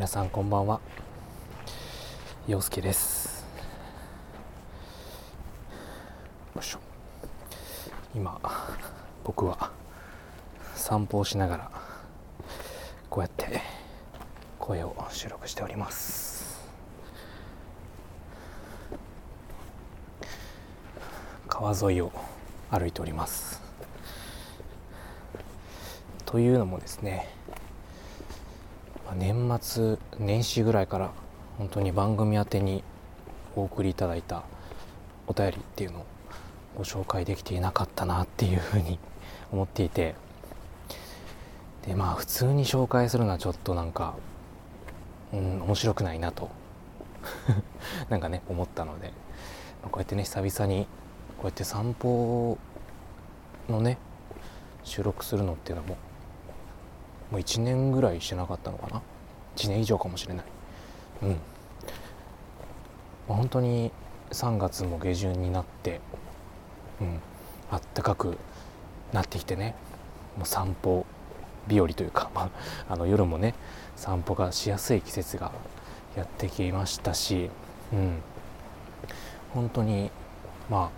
皆さんこんばんは。陽介です。今僕は散歩をしながらこうやって声を収録しております。川沿いを歩いております。というのもですね年末年始ぐらいから本当に番組宛てにお送りいただいたお便りっていうのをご紹介できていなかったなっていうふうに思っていて。でまあ普通に紹介するのはちょっとなんかうん面白くないなと。なんかね思ったので。こうやってね久々にこうやって散歩のね収録するのっていうのももう1年ぐらいしてなかったのかな？1年以上かもしれない。うん、まあ、本当に3月も下旬になってうん。あったかくなってきてね。もう散歩日和というか、まあ、あの夜もね散歩がしやすい季節がやってきましたし、うん、本当にま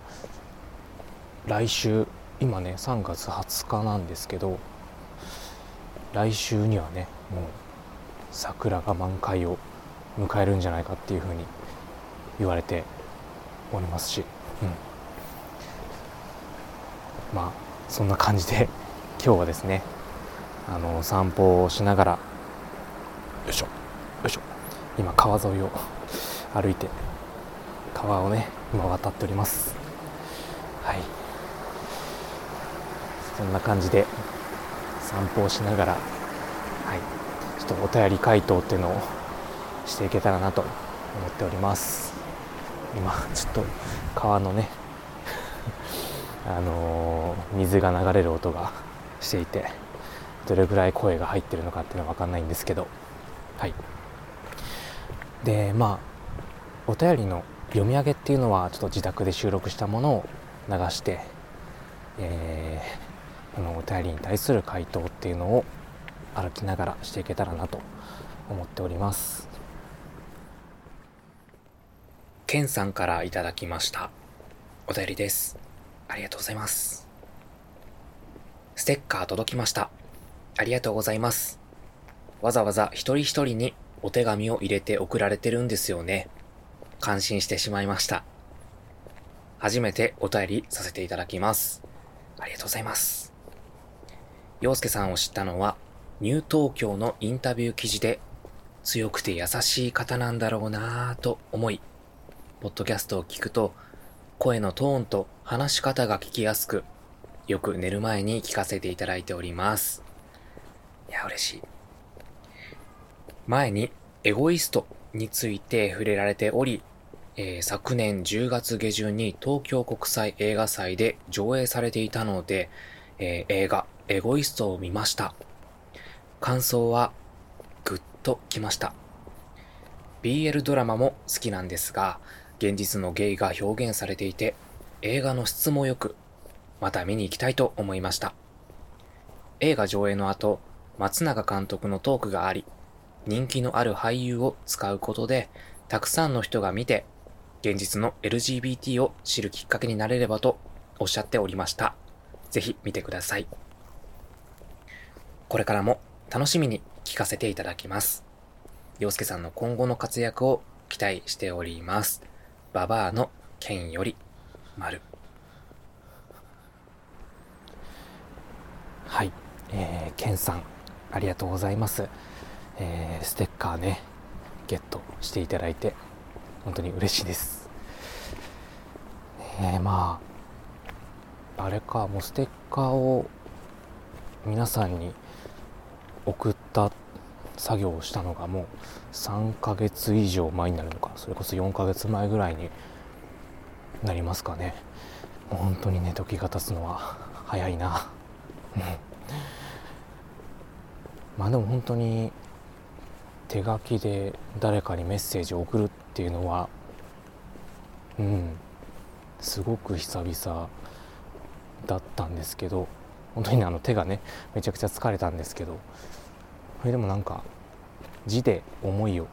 あ来週今ね3月20日なんですけど来週にはねもう桜が満開を迎えるんじゃないかっていうふうに言われておりますし、うん、まあそんな感じで 今日はですねあの散歩をしながらよいしょよいしょ今川沿いを歩いて川をね今渡っております。はい。そんな感じで散歩をしながら、はい、ちょっとお便り回答っていうのをしていけたらなと思っております。今ちょっと川のね あのー、水が流れる音がしていてどれぐらい声が入ってるのかっていうのは分かんないんですけどはい。でまあお便りの読み上げっていうのはちょっと自宅で収録したものを流して、えーこのお便りに対する回答っていうのを歩きながらしていけたらなと思っております。ケンさんからいただきました。お便りです。ありがとうございます。ステッカー届きました。ありがとうございます。わざわざ一人一人にお手紙を入れて送られてるんですよね。感心してしまいました。初めてお便りさせていただきます。ありがとうございます。洋介さんを知ったのは、ニュー東京のインタビュー記事で、強くて優しい方なんだろうなぁと思い、ポッドキャストを聞くと、声のトーンと話し方が聞きやすく、よく寝る前に聞かせていただいております。いや、嬉しい。前に、エゴイストについて触れられており、えー、昨年10月下旬に東京国際映画祭で上映されていたので、えー、映画エゴイストを見ました。感想はぐっときました。BL ドラマも好きなんですが、現実のゲイが表現されていて、映画の質も良く、また見に行きたいと思いました。映画上映の後、松永監督のトークがあり、人気のある俳優を使うことで、たくさんの人が見て、現実の LGBT を知るきっかけになれればとおっしゃっておりました。ぜひ見てください。これからも楽しみに聞かせていただきます。洋介さんの今後の活躍を期待しております。ババアの剣より、丸。はい、えー、ケンさん、ありがとうございます。えー、ステッカーね、ゲットしていただいて、本当に嬉しいです。えー、まあ、あれか、もうステッカーを皆さんに送った作業をしたのがもう3ヶ月以上前になるのかそれこそ4ヶ月前ぐらいになりますかね。もう本当にね時が経つのは早いな。まあでも本当に手書きで誰かにメッセージを送るっていうのはうんすごく久々だったんですけど本当にあの手がねめちゃくちゃ疲れたんですけどそれでもなんか字で思いを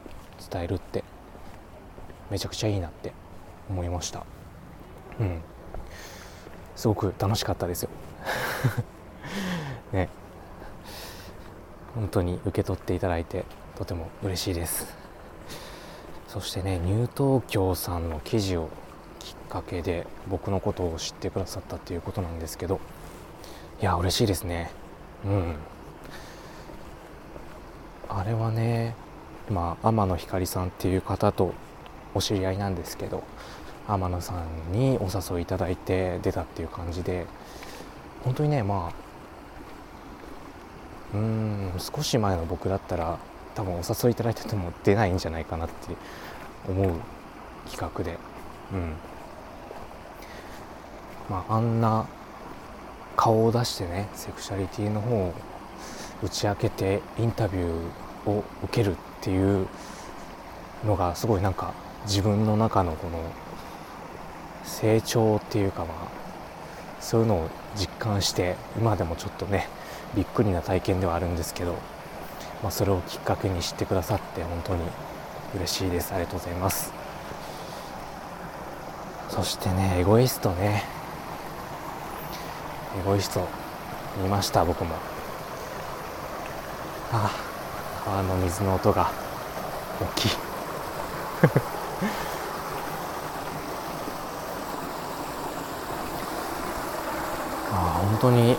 伝えるってめちゃくちゃいいなって思いました。うん。すごく楽しかったですよ。ね。本当に受け取っていただいてとても嬉しいです。そしてねニュー東京さんの記事をかけで僕のことを知ってくださったっていうことなんですけどいや嬉しいですね。うん。あれはねまあ天野ひかりさんっていう方とお知り合いなんですけど天野さんにお誘いいただいて出たっていう感じで本当にねまあうん少し前の僕だったら多分お誘いいただいてても出ないんじゃないかなって思う企画でうん。まああんな顔を出してねセクシャリティの方を打ち明けてインタビューを受けるっていうのがすごいなんか自分の中のこの成長っていうかまあそういうのを実感して今でもちょっとねびっくりな体験ではあるんですけど、まあ、それをきっかけに知ってくださって本当に嬉しいです。ありがとうございます。そしてねエゴイストね。エゴイスト見ました僕も。ああ川の水の音が大きい。あ本当に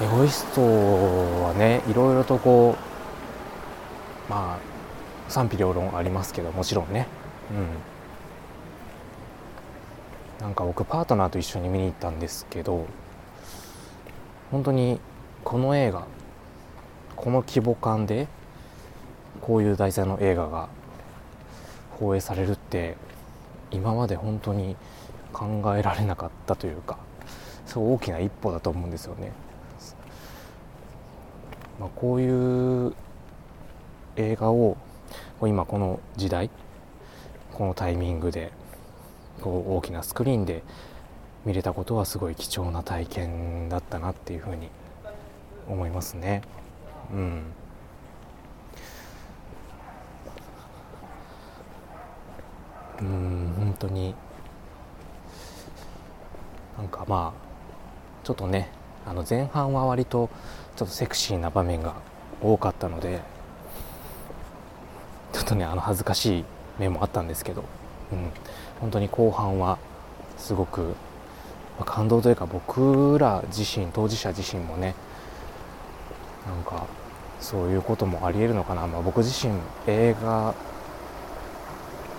エゴイストはねいろいろとこうまあ賛否両論ありますけどもちろんね。うん。なんか僕パートナーと一緒に見に行ったんですけど本当にこの映画この規模感でこういう題材の映画が放映されるって今まで本当に考えられなかったというかそう大きな一歩だと思うんですよね。まあ、こういう映画を今この時代このタイミングでこう大きなスクリーンで見れたことはすごい貴重な体験だったなっていうふうに思いますね。うん。うん本当に。なんかまあちょっとねあの前半は割とちょっとセクシーな場面が多かったのでちょっとねあの恥ずかしい面もあったんですけど、うん、本当に後半はすごく、ま、感動というか僕ら自身当事者自身もねなんかそういうこともありえるのかな、まあ、僕自身映画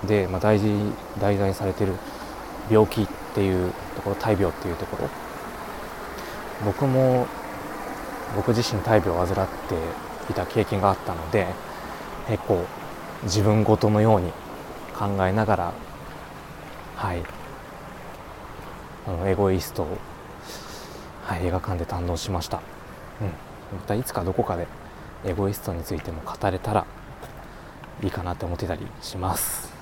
で、まあ、大事題材されてる病気っていうところ大病っていうところ。僕も僕自身大病を患っていた経験があったので結構自分ごとのように考えながらはい。あのエゴイストを、はい、映画館で堪能しました、うん、またいつかどこかでエゴイストについても語れたらいいかなって思ってたりします。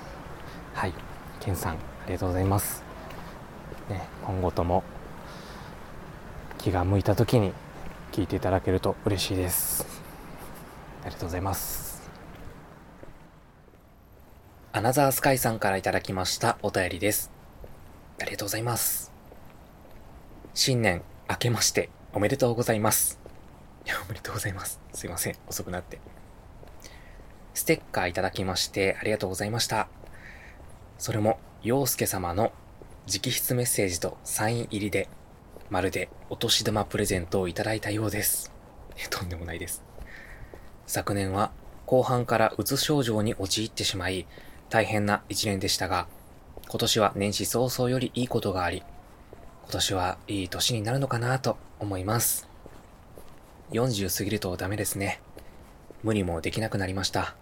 はい。ケンさんありがとうございます、ね、今後とも気が向いた時に聞いていただけると嬉しいです。ありがとうございます。アナザースカイさんからいただきましたお便りです。ありがとうございます。新年明けましておめでとうございます。いやおめでとうございます。すいません。遅くなって。ステッカーいただきましてありがとうございました。それも陽介様の直筆メッセージとサイン入りでまるでお年玉プレゼントをいただいたようです。とんでもないです。昨年は後半からうつ症状に陥ってしまい、大変な一年でしたが、今年は年始早々よりいいことがあり、今年はいい年になるのかなと思います。40過ぎるとダメですね。無理もできなくなりました。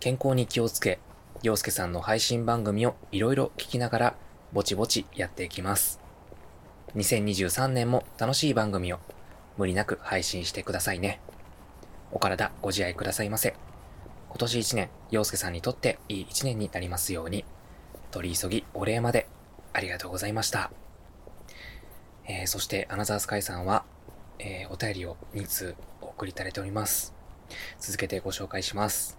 健康に気をつけ、洋介さんの配信番組をいろいろ聞きながら、ぼちぼちやっていきます。2023年も楽しい番組を無理なく配信してくださいね。お体ご自愛くださいませ。今年1年、洋介さんにとっていい1年になりますように、取り急ぎお礼までありがとうございました。えー、そして、アナザースカイさんは、えー、お便りを2通お送りいただいております。続けてご紹介します。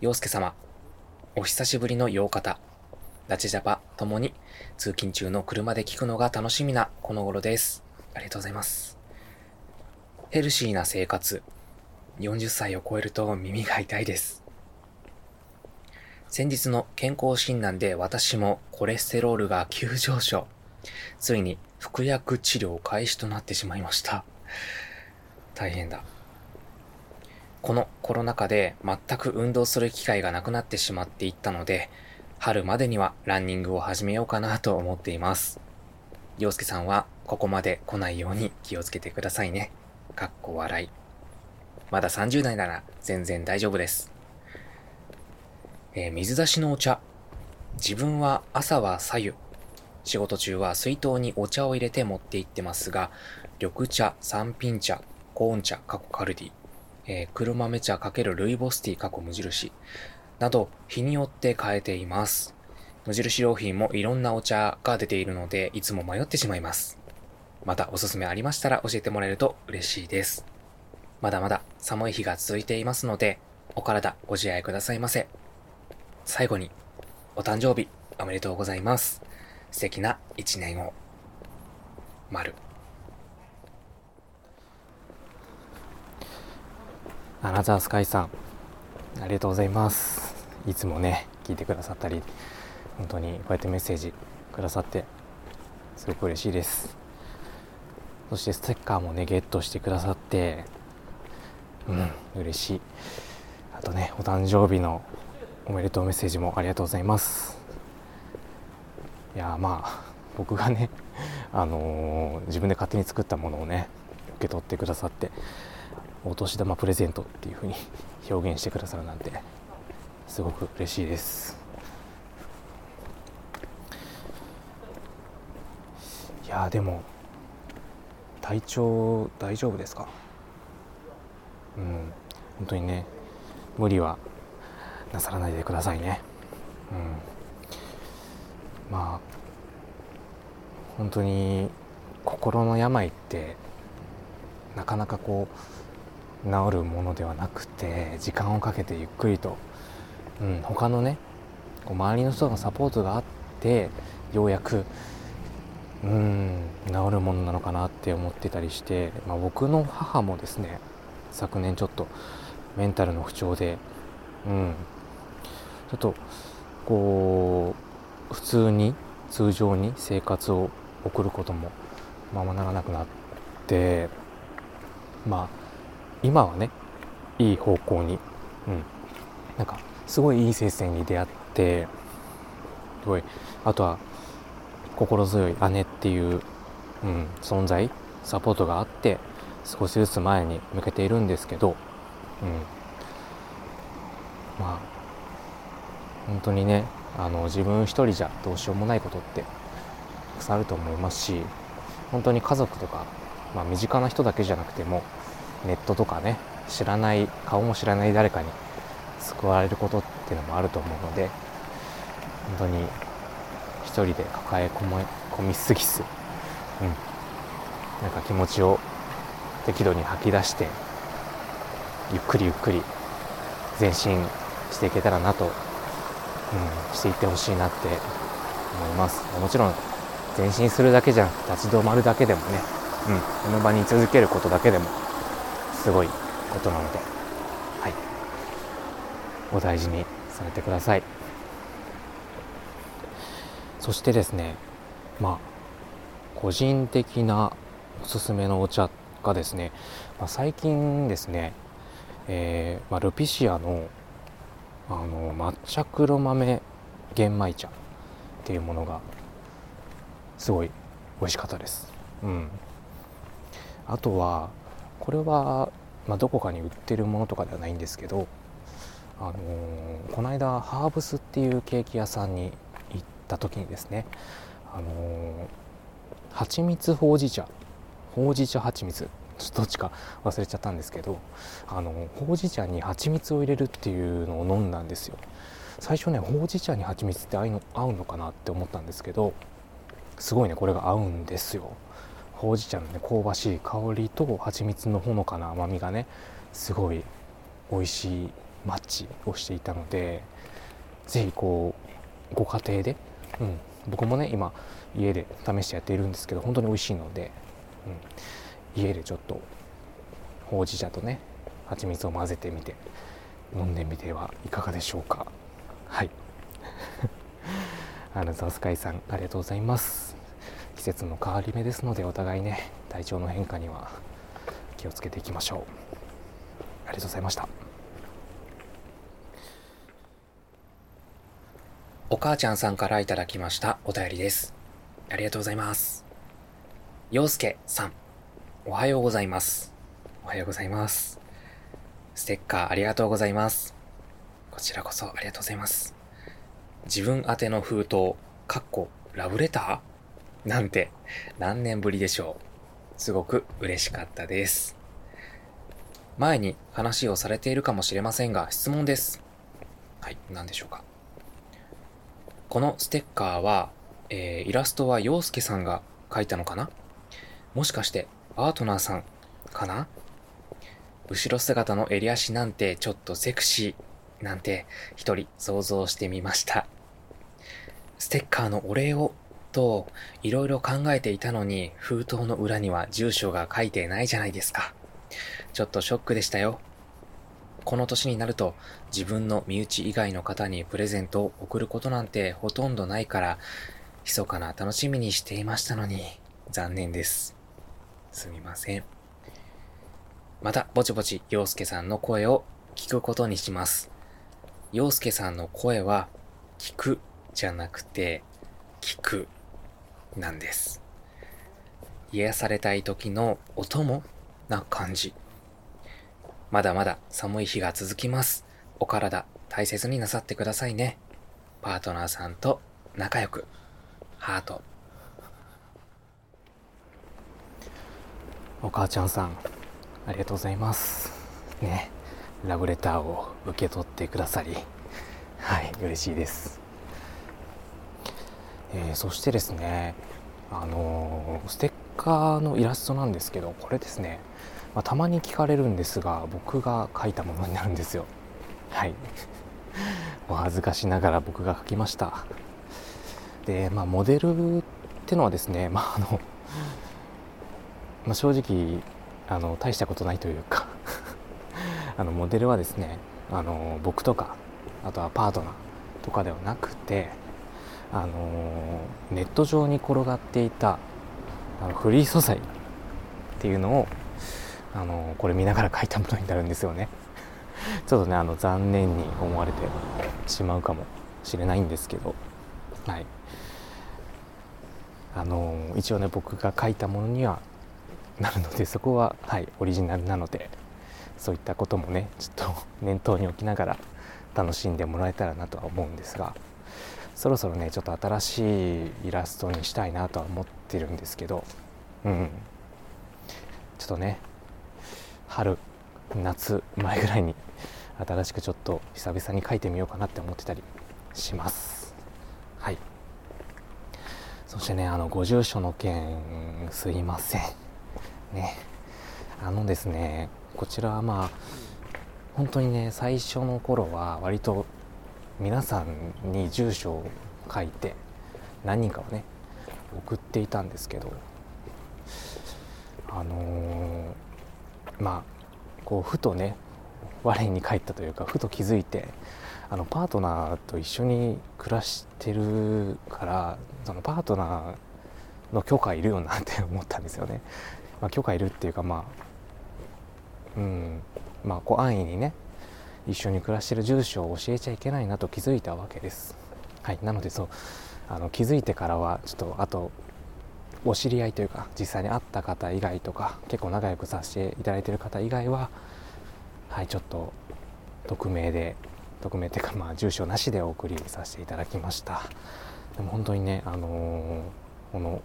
洋介様、お久しぶりの洋方、ラチジャパともに通勤中の車で聞くのが楽しみなこの頃です。ありがとうございます。ヘルシーな生活、40歳を超えると耳が痛いです。先日の健康診断で私もコレステロールが急上昇。ついに服薬治療開始となってしまいました。大変だ。このコロナ禍で全く運動する機会がなくなってしまっていったので、春までにはランニングを始めようかなと思っています。洋介さんはここまで来ないように気をつけてくださいね。かっこ笑い。まだ30代なら全然大丈夫です。えー、水出しのお茶。自分は朝は左右。仕事中は水筒にお茶を入れて持って行ってますが、緑茶、三品茶、コーン茶、過去カルディ、えー、黒豆茶×ルイボスティー過去無印、など日によって変えています。無印良品もいろんなお茶が出ているので、いつも迷ってしまいます。またおすすめありましたら教えてもらえると嬉しいです。まだまだ寒い日が続いていますので、お体ご自愛くださいませ。最後に、お誕生日おめでとうございます。素敵な一年を。丸。アナザースカイさん、ありがとうございます。いつもね、聞いてくださったり、本当にこうやってメッセージくださって、すごく嬉しいです。そしてステッカーもね、ゲットしてくださって、うん、嬉しい。あとね、お誕生日のおめでとうメッセージもありがとうございます。いやまあ僕がね、あのー、自分で勝手に作ったものをね受け取ってくださってお年玉プレゼントっていう風に 表現してくださるなんてすごく嬉しいですいやでも体調大丈夫ですか？うん。本当にね無理はなさらないでくださいね。うん。まあ本当に心の病ってなかなかこう治るものではなくて時間をかけてゆっくりと、うん、他のねこう周りの人のサポートがあってようやくうん治るものなのかなって思ってたりして、まあ、僕の母もですね昨年ちょっとメンタルの不調で、うん、ちょっとこう普通に通常に生活を送ることもままならなくなってまあ今はねいい方向に、うん、なんかすごいいい先生に出会ってすごいあとは心強い姉っていう、うん、存在サポートがあって少しずつ前に向けているんですけど、うん、まあ本当にねあの自分一人じゃどうしようもないことってたくさんあると思いますし本当に家族とか、まあ、身近な人だけじゃなくてもネットとかね知らない顔も知らない誰かに救われることっていうのもあると思うので本当に一人で抱え込みすぎず、うん、なんか気持ちを適度に吐き出してゆっくりゆっくり前進していけたらなとうん、していってほしいなって思います。もちろん前進するだけじゃなくて立ち止まるだけでもね、うん、この場に居続けることだけでもすごいことなので、はい、お大事にされてください。そしてですねまあ個人的なおすすめのお茶がですね、まあ、最近ですね、えーまあ、ルピシアのあの抹茶黒豆玄米茶っていうものがすごい美味しかったです。うん、あとはこれは、まあ、どこかに売ってるものとかではないんですけど、あのー、この間ハーブスっていうケーキ屋さんに行った時にですね、あのー、蜂蜜ほうじ茶ほうじ茶蜂蜜どっちか忘れちゃったんですけどあのほうじ茶に蜂蜜を入れるっていうのを飲んだんですよ。最初ねほうじ茶に蜂蜜って合うの合うのかなって思ったんですけどすごいねこれが合うんですよ。ほうじ茶のね香ばしい香りと蜂蜜のほのかな甘みがねすごい美味しいマッチをしていたので是非こうご家庭で、うん、僕もね今家で試してやっているんですけど本当に美味しいので、うん、家でちょっとほうじ茶とね蜂蜜を混ぜてみて飲んでみてはいかがでしょうか。はい。アナザースカイさんありがとうございます。季節の変わり目ですのでお互いね体調の変化には気をつけていきましょう。ありがとうございました。お母ちゃんさんからいただきましたお便りです。ありがとうございます。陽介さん。おはようございますおはようございますステッカーありがとうございますこちらこそありがとうございます自分宛ての封筒、かっこラブレター？なんて何年ぶりでしょう。すごく嬉しかったです。前に話をされているかもしれませんが、質問です。はい、何でしょうか。このステッカーは、えー、イラストは陽介さんが描いたのかな？もしかしてパートナーさんかな？後ろ姿の襟足なんてちょっとセクシーなんて一人想像してみました。ステッカーのお礼をといろいろ考えていたのに封筒の裏には住所が書いてないじゃないですか。ちょっとショックでしたよ。この年になると自分の身内以外の方にプレゼントを送ることなんてほとんどないから密かな楽しみにしていましたのに残念です。すみません。またぼちぼち陽介さんの声を聞くことにします。陽介さんの声は聞くじゃなくて、聞くなんです。癒されたい時のお供な感じ。まだまだ寒い日が続きます。お体大切になさってくださいね。パートナーさんと仲良く。ハート。お母ちゃんさん、ありがとうございます。ね、ラブレターを受け取ってくださり、はい、嬉しいです。えー、そしてですねあのー、ステッカーのイラストなんですけどこれですね、まあ、たまに聞かれるんですが僕が描いたものになるんですよはい お恥ずかしながら僕が描きましたでまあモデルってのはですねまああの、まあ、正直あの大したことないというか あのモデルはですねあの僕とかあとはパートナーとかではなくてあのネット上に転がっていたあのフリー素材っていうのを、あのこれ見ながら書いたものになるんですよね。ちょっとねあの残念に思われてしまうかもしれないんですけど、はい、あの一応ね僕が書いたものにはなるのでそこは、はい、オリジナルなのでそういったこともねちょっと念頭に置きながら楽しんでもらえたらなとは思うんですが。そろそろねちょっと新しいイラストにしたいなとは思ってるんですけどうん。ちょっとね春夏前ぐらいに新しくちょっと久々に描いてみようかなって思ってたりします。はい。そしてねあのご住所の件すいません。ねあのですねこちらはまあ本当にね最初の頃は割と皆さんに住所を書いて何人かをね送っていたんですけどあのー、まあこうふとね我に返ったというかふと気づいてあのパートナーと一緒に暮らしてるからそのパートナーの許可いるよなって思ったんですよね。まあ、許可いるっていうかまあうんまあこう安易にね一緒に暮らしてる住所を教えちゃいけないなと気づいたわけです。はい、なのでそうあの気づいてからはちょっとあとお知り合いというか実際に会った方以外とか結構仲良くさせていただいてる方以外ははいちょっと匿名で匿名っていうかまあ住所なしでお送りさせていただきましたでも本当にねあのー、この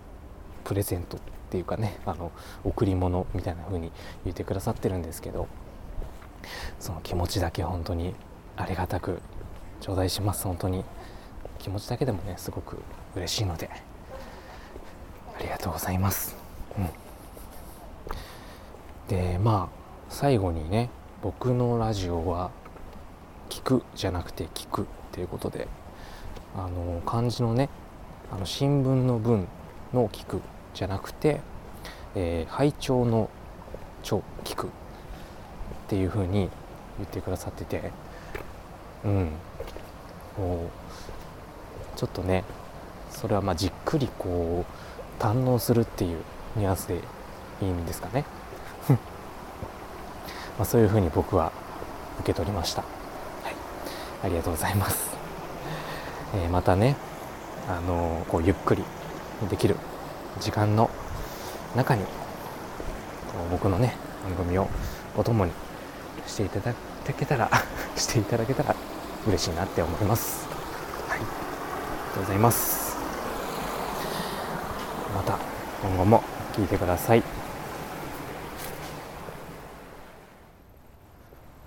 プレゼントっていうかねあの贈り物みたいな風に言ってくださってるんですけどその気持ちだけ本当にありがたく頂戴します。本当に気持ちだけでもねすごく嬉しいのでありがとうございます、うん。でまあ最後にね僕のラジオは聞くじゃなくて聞くっていうことであの漢字のねあの新聞の文の聞くじゃなくて、えー、拝聴の聴聞くっていう風に言ってくださっててうん。こうちょっとねそれはまあじっくりこう堪能するっていうニュアンスでいいんですかね。まあそういう風に僕は受け取りました、はい、ありがとうございます、えー、またねあのこうゆっくりできる時間の中に僕のね番組をお供にしていただけたら していただけたら嬉しいなって思います。はい。ありがとうございます。また今後も聞いてください。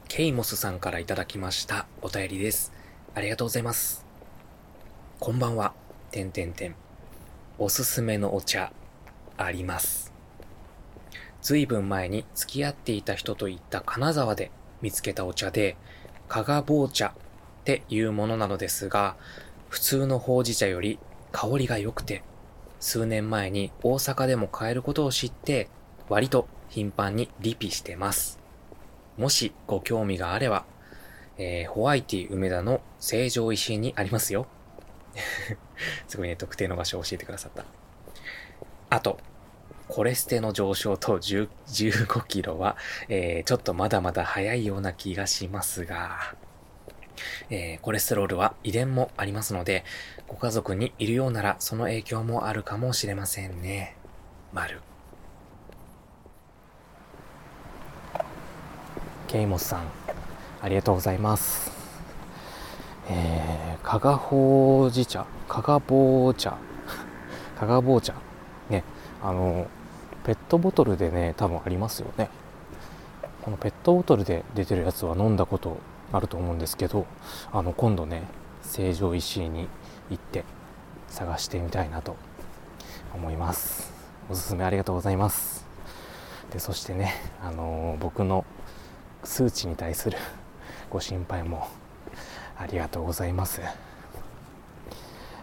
ケイモスさんからいただきましたお便りです。ありがとうございます。こんばんは。てんてんてん。おすすめのお茶ありますずいぶん前に付き合っていた人と行った金沢で見つけたお茶で、加賀棒茶っていうものなのですが、普通のほうじ茶より香りが良くて、数年前に大阪でも買えることを知って、割と頻繁にリピしてます。もしご興味があれば、えー、ホワイティ梅田の成城石井にありますよ。すごいね、特定の場所を教えてくださった。あと、コレステの上昇と15キロは、えー、ちょっとまだまだ早いような気がしますが、えー、コレステロールは遺伝もありますので、ご家族にいるようならその影響もあるかもしれませんね。丸。ケイモスさん、ありがとうございます。えー、加賀ほうじ茶、加賀棒茶、加賀棒茶、ね、あのペットボトルでね多分ありますよね。このペットボトルで出てるやつは飲んだことあると思うんですけどあの今度ね成城石井に行って探してみたいなと思います。おすすめありがとうございます。でそしてねあの、僕の数値に対するご心配もありがとうございます。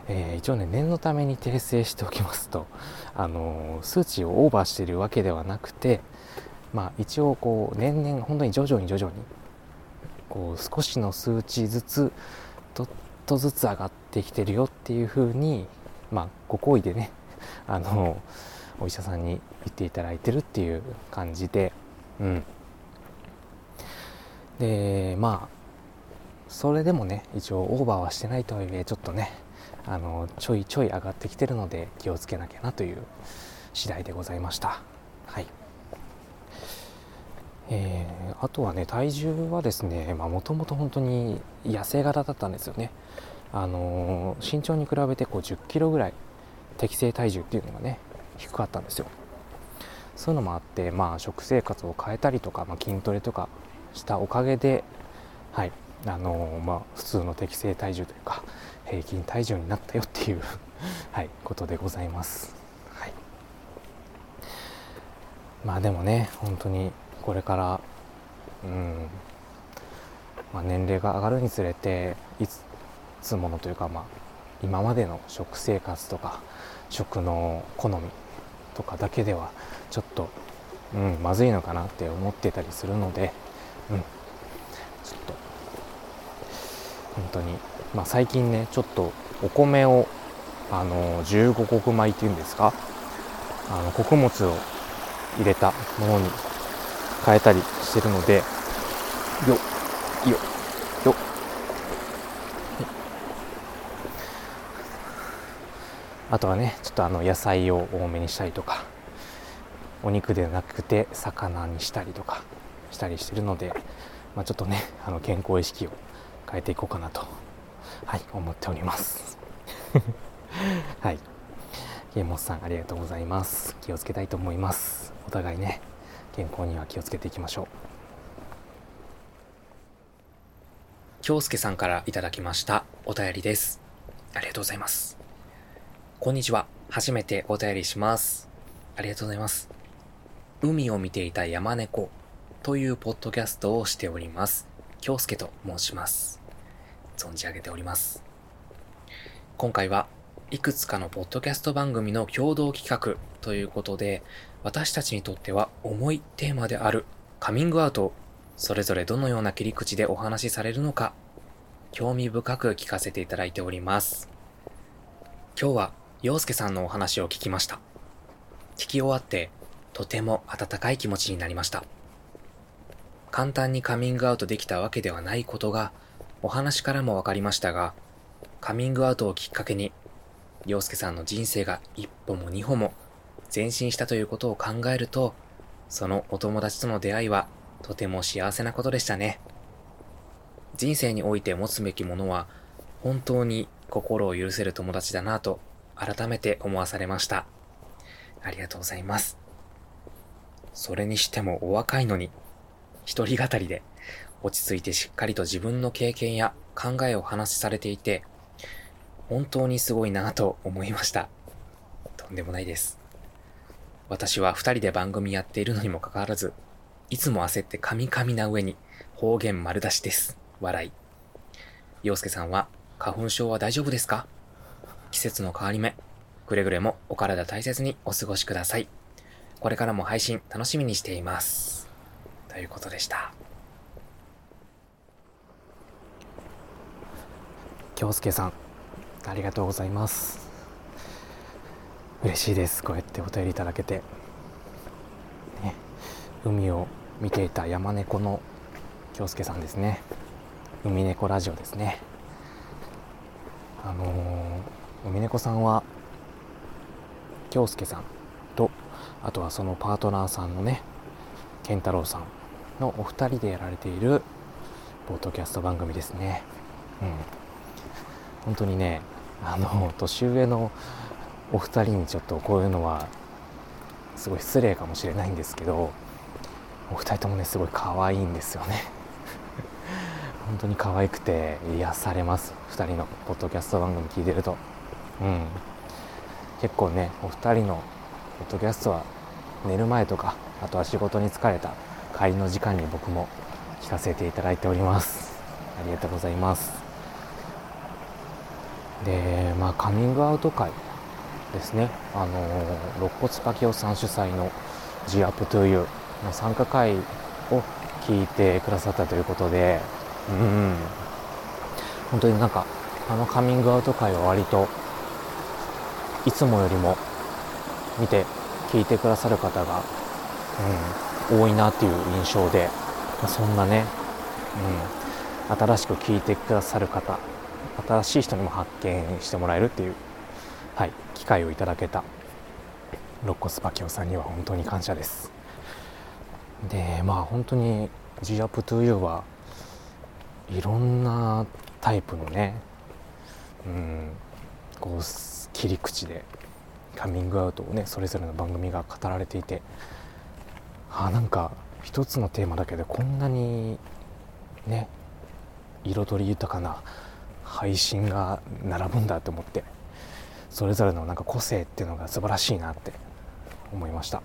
えー、一応ね念のために訂正しておきますと、あのー、数値をオーバーしているわけではなくて、まあ、一応こう年々本当に徐々に徐々にこう少しの数値ずつちょっとずつ上がってきてるよっていうふうに、まあ、ご好意でね、あのー、お医者さんに言っていただいてるっていう感じで、うん、でまあそれでもね一応オーバーはしてないとはいえちょっとねあのちょいちょい上がってきてるので気をつけなきゃなという次第でございました。はいえー、あとはね体重はですねもともと本当に痩せ型だったんですよね。あのー、身長に比べてこう10キロぐらい適正体重っていうのがね低かったんですよ。そういうのもあって、まあ、食生活を変えたりとか、まあ、筋トレとかしたおかげで、はいあの、まあ、普通の適正体重というか平均体重になったよっていう はい、ことでございます。はい、まあでもね本当にこれからうん、まあ、年齢が上がるにつれていつものというか、まあ、今までの食生活とか食の好みとかだけではちょっと、うん、まずいのかなって思ってたりするので、うん、ちょっと本当に。まあ、最近ねちょっとお米をあの15穀米っていうんですか？あの穀物を入れたものに変えたりしてるので。よよ。よあとはねちょっとあの野菜を多めにしたりとか。お肉ではなくて魚にしたりとかしたりしてるので、まあ、ちょっとねあの健康意識を変えていこうかなと。はい思っております。はい。ケイモスさんありがとうございます。気をつけたいと思います。お互いね健康には気をつけていきましょう。京介さんからいただきましたお便りです。ありがとうございます。こんにちは。初めてお便りします。ありがとうございます。海を見ていた山猫というポッドキャストをしております。京介と申します。存じ上げております。今回はいくつかのポッドキャスト番組の共同企画ということで、私たちにとっては重いテーマであるカミングアウトをそれぞれどのような切り口でお話しされるのか、興味深く聞かせていただいております。今日は陽介さんのお話を聞きました。聞き終わって、とても温かい気持ちになりました。簡単にカミングアウトできたわけではないことが、お話からもわかりましたが、カミングアウトをきっかけに、陽介さんの人生が一歩も二歩も前進したということを考えると、そのお友達との出会いはとても幸せなことでしたね。人生において持つべきものは、本当に心を許せる友達だなと改めて思わされました。ありがとうございます。それにしてもお若いのに、一人語りで落ち着いてしっかりと自分の経験や考えを話しされていて、本当にすごいなと思いました。とんでもないです。私は二人で番組やっているのにもかかわらず、いつも焦ってカミカミな上に方言丸出しです。笑い。洋介さんは花粉症は大丈夫ですか？季節の変わり目。くれぐれもお体大切にお過ごしください。これからも配信楽しみにしています。ということでした。京介さんありがとうございます。嬉しいですこうやってお便りいただけて、ね、海を見ていた山猫の京介さんですね。海猫ラジオですね。あのー、海猫さんは京介さんとあとはそのパートナーさんのね健太郎さんのお二人でやられているポッドキャスト番組ですね。うん。本当にねあの年上のお二人にちょっとこういうのはすごい失礼かもしれないんですけどお二人ともねすごい可愛いんですよね。本当に可愛くて癒されます。2人のポッドキャスト番組聞いてると。うん。結構ねお二人のポッドキャストは寝る前とかあとは仕事に疲れた帰りの時間に僕も聞かせていただいております。ありがとうございます。でまあカミングアウト会ですね。あの肋骨パキオさん主催の「G Up to You」の参加会を聞いてくださったということでうん本当になんかあのカミングアウト会は割といつもよりも見て聞いてくださる方が、うん、多いなっていう印象で、ま、そんなね、うん、新しく聞いてくださる方新しい人にも発見してもらえるっていう、はい、機会をいただけた肋骨パキオさんには本当に感謝です。でまあ本当に G Up to You はいろんなタイプのねうんこう切り口でカミングアウトをねそれぞれの番組が語られていてあなんか一つのテーマだけでこんなにね彩り豊かな配信が並ぶんだと思ってそれぞれのなんか個性っていうのが素晴らしいなって思いました。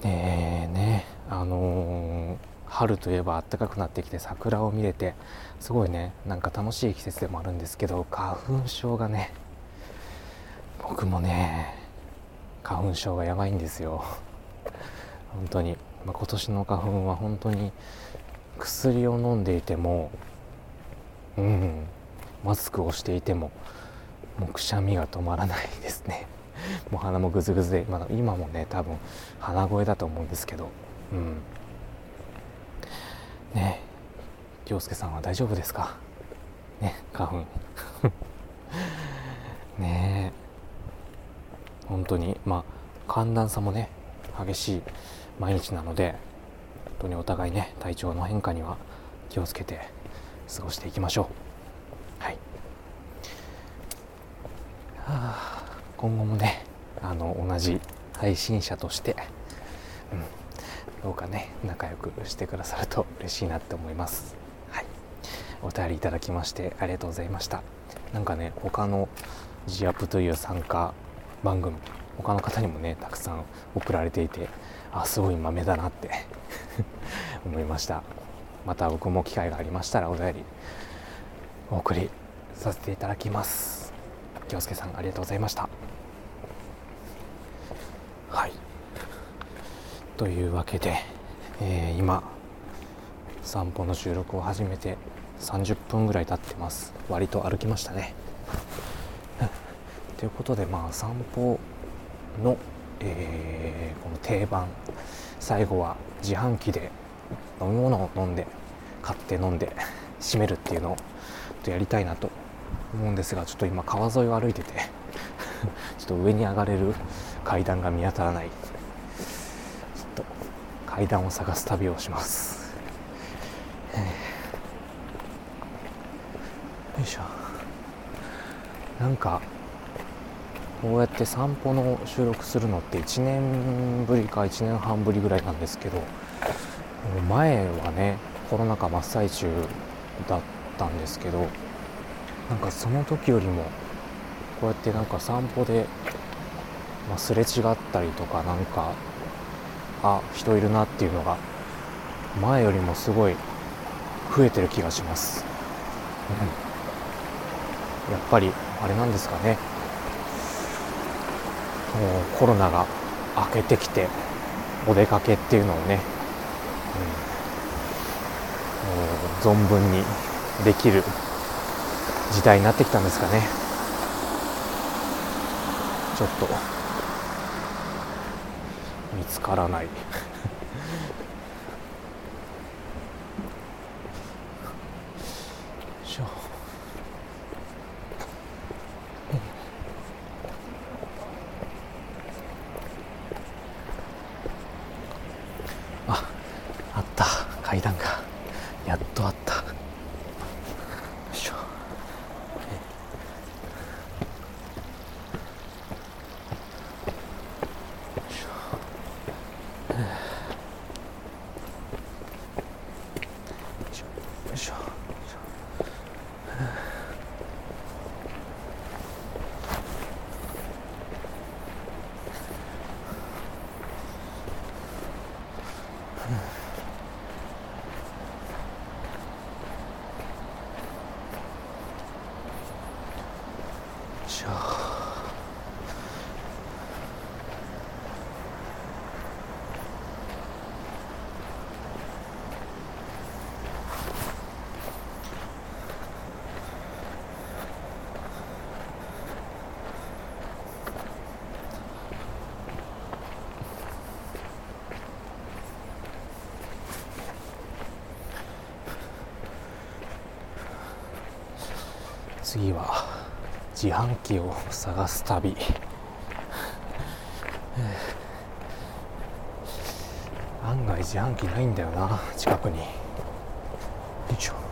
で ねあのー、春といえば暖かくなってきて桜を見れてすごいねなんか楽しい季節でもあるんですけど花粉症がね僕もね花粉症がやばいんですよ。本当に、まあ、今年の花粉は本当に薬を飲んでいてもうんマスクをしていてももうくしゃみが止まらないですね。もう鼻もぐずぐずで、まあ、今もね多分鼻声だと思うんですけどうん。ね京介さんは大丈夫ですか？ね花粉。ね。え本当にまあ寒暖差もね激しい毎日なので当にお互いね体調の変化には気をつけて過ごしていきましょう。はい、はあ、今後もねあの同じ配信者として、うん、どうかね仲良くしてくださると嬉しいなって思います。はい。お便りいただきましてありがとうございました。なんかね他の G アップという参加番組他の方にもねたくさん送られていてあすごい豆だなって思いました。また僕も機会がありましたらお便りお送りさせていただきます。京介さんありがとうございました。はい。というわけで、えー、今散歩の収録を始めて30分ぐらい経ってます。割と歩きましたね。ということでまあ散歩の、えー、この定番最後は自販機で飲み物を飲んで買って飲んで締めるっていうのをとやりたいなと思うんですがちょっと今川沿いを歩いてて ちょっと上に上がれる階段が見当たらない。ちょっと階段を探す旅をします、よいしょ。なんかこうやって散歩の収録するのって1年ぶりか1年半ぶりぐらいなんですけど前はねコロナ禍真っ最中だったんですけどなんかその時よりもこうやってなんか散歩で、まあ、すれ違ったりとかなんかあ人いるなっていうのが前よりもすごい増えてる気がします、うん、やっぱりあれなんですかね。もうコロナが明けてきてお出かけっていうのをね、うん、存分にできる時代になってきたんですかね。ちょっと。見つからない。間がやっとあった。次は自販機を探す旅。案外自販機ないんだよな近くによいしょ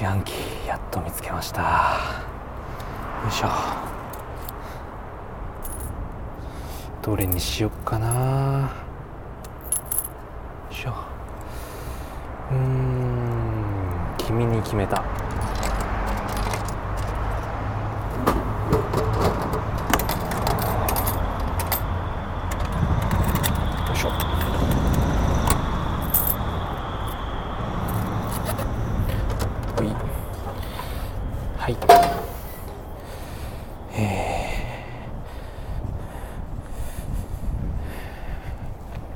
自販機やっと見つけましたよいしょどれにしよっかなよいしょうん君に決めたはい。え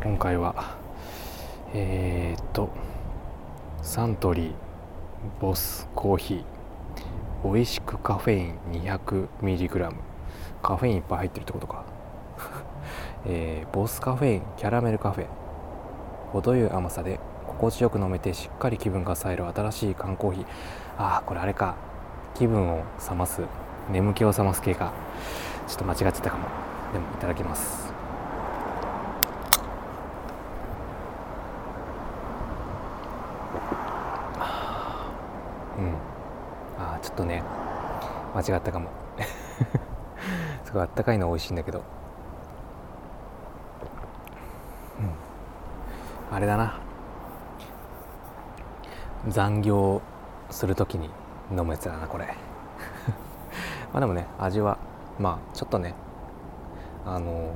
え。今回は。えっとサントリーボスコーヒー美味しくカフェイン 200mg カフェインいっぱい入ってるってことか、えー、ボスカフェインキャラメルカフェ程よい甘さで心地よく飲めてしっかり気分が冴える新しい缶コーヒーああこれあれか気分を冷ます眠気を覚ます系かちょっと間違ってたかも。でもいただきます。うん。あちょっとね間違ったかも。すごいあったかいの美味しいんだけど。うん。あれだな。残業するときに飲むやつだなこれ。まあでもね味はまあちょっとねあの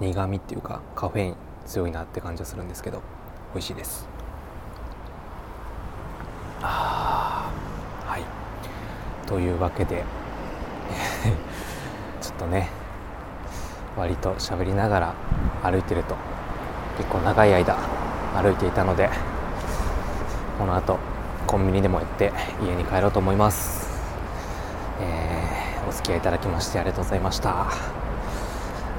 ー、苦味っていうかカフェイン強いなって感じはするんですけど美味しいです。あはい。というわけで ちょっとね割と喋りながら歩いてると結構長い間歩いていたのでこの後コンビニでも行って家に帰ろうと思います、えー、お付き合いいただきましてありがとうございました。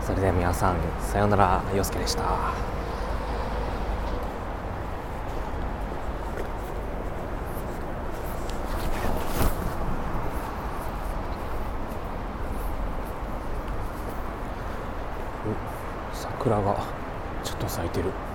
それでは皆さんさようなら。陽介でした。桜がちょっと咲いてる。